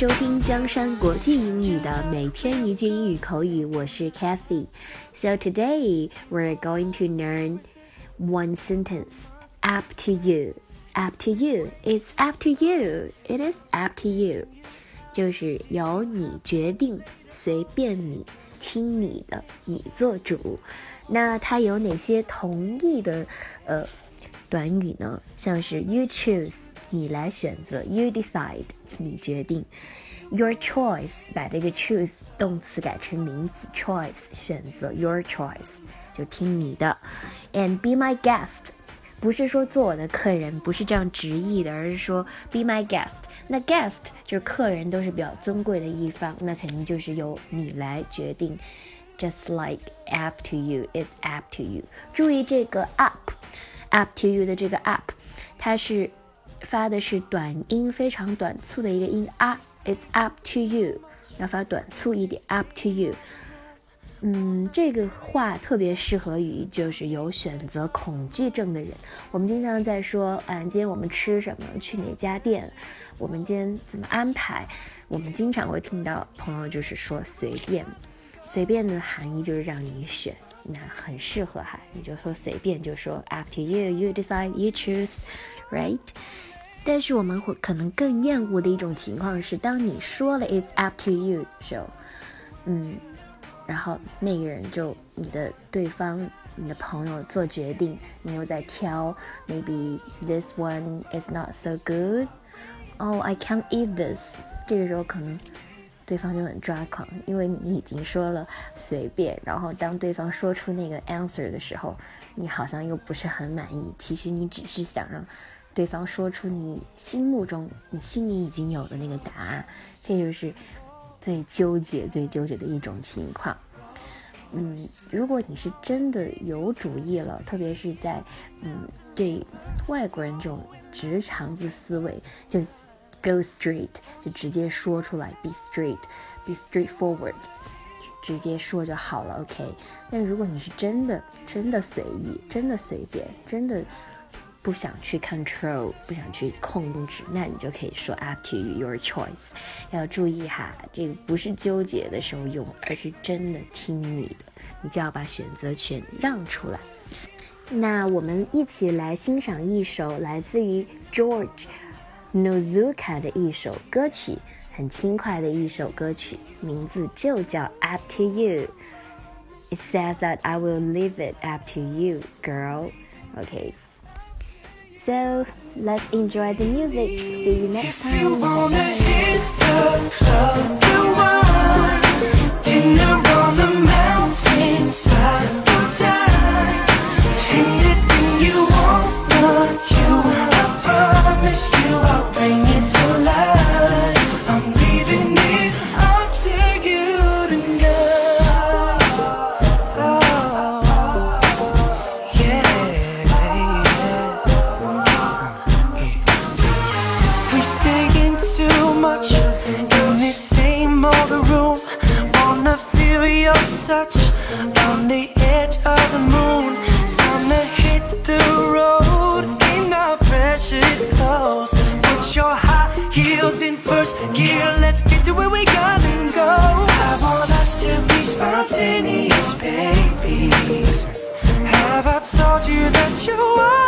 收听江山国际英语的每天一句英语口语，我是 Kathy。So today we're going to learn one sentence. Up to you. Up to you. It's up to you. It is up to you. 就是由你决定，随便你，听你的，你做主。那它有哪些同义的呃短语呢？像是 you choose，你来选择；you decide，你决定；your choice，把这个 choose 动词改成名词，choice 选择，your choice 就听你的；and be my guest。不是说做我的客人，不是这样直译的，而是说 be my guest。那 guest 就是客人，都是比较尊贵的一方，那肯定就是由你来决定。Just like up to you, it's up to you。注意这个 up，up to you 的这个 up，它是发的是短音，非常短促的一个音啊。It's up to you，要发短促一点，up to you。嗯，这个话特别适合于就是有选择恐惧症的人。我们经常在说，嗯，今天我们吃什么？去哪家店？我们今天怎么安排？我们经常会听到朋友就是说随便，随便的含义就是让你选，那很适合哈。你就说随便，就说 up to you，you decide，you choose Right，但是我们会可能更厌恶的一种情况是，当你说了 it's up to you 的时候，嗯。然后那个人就你的对方，你的朋友做决定，你又在挑，maybe this one is not so good。Oh, I can't eat this。这个时候可能对方就很抓狂，因为你已经说了随便，然后当对方说出那个 answer 的时候，你好像又不是很满意。其实你只是想让对方说出你心目中、你心里已经有的那个答案，这就是。最纠结、最纠结的一种情况，嗯，如果你是真的有主意了，特别是在嗯对外国人这种直肠子思维，就 go straight，就直接说出来，be straight，be straightforward，直接说就好了，OK。但如果你是真的、真的随意、真的随便、真的。不想去 control，不想去控制，那你就可以说 up to your choice。要注意哈，这个不是纠结的时候用，而是真的听你的，你就要把选择权让出来。那我们一起来欣赏一首来自于 George Nozuka 的一首歌曲，很轻快的一首歌曲，名字就叫 Up to You。It says that I will leave it up to you, girl. Okay. So let's enjoy the music. See you next time. Touch on the edge of the moon. Time to hit the road in our precious clothes. Put your high heels in first gear. Let's get to where we gotta go. I want us to be spontaneous, baby. Have I told you that you are?